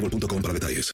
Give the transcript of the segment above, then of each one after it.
boostmobile.com para detalles.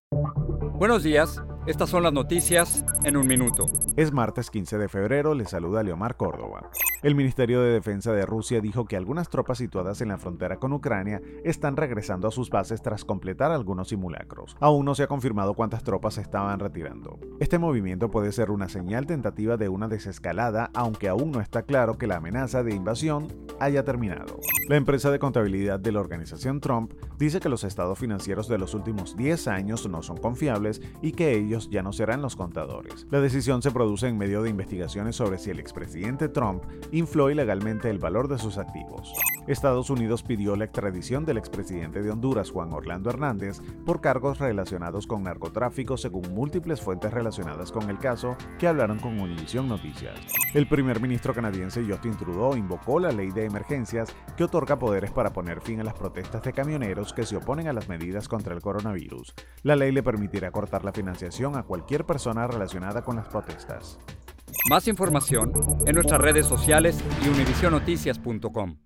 Buenos días, estas son las noticias en un minuto. Es martes 15 de febrero, le saluda Leomar Córdoba. El Ministerio de Defensa de Rusia dijo que algunas tropas situadas en la frontera con Ucrania están regresando a sus bases tras completar algunos simulacros. Aún no se ha confirmado cuántas tropas se estaban retirando. Este movimiento puede ser una señal tentativa de una desescalada, aunque aún no está claro que la amenaza de invasión haya terminado. La empresa de contabilidad de la organización Trump dice que los estados financieros de los últimos 10 años no son confiables y que ellos ya no serán los contadores. La decisión se produce en medio de investigaciones sobre si el expresidente Trump infló ilegalmente el valor de sus activos. Estados Unidos pidió la extradición del expresidente de Honduras, Juan Orlando Hernández, por cargos relacionados con narcotráfico según múltiples fuentes relacionadas con el caso que hablaron con Univision Noticias. El primer ministro canadiense Justin Trudeau invocó la ley de emergencias que otorga poderes para poner fin a las protestas de camioneros que se oponen a las medidas contra el coronavirus. La ley le permitirá cortar la financiación a cualquier persona relacionada con las protestas. Más información en nuestras redes sociales y univisionoticias.com.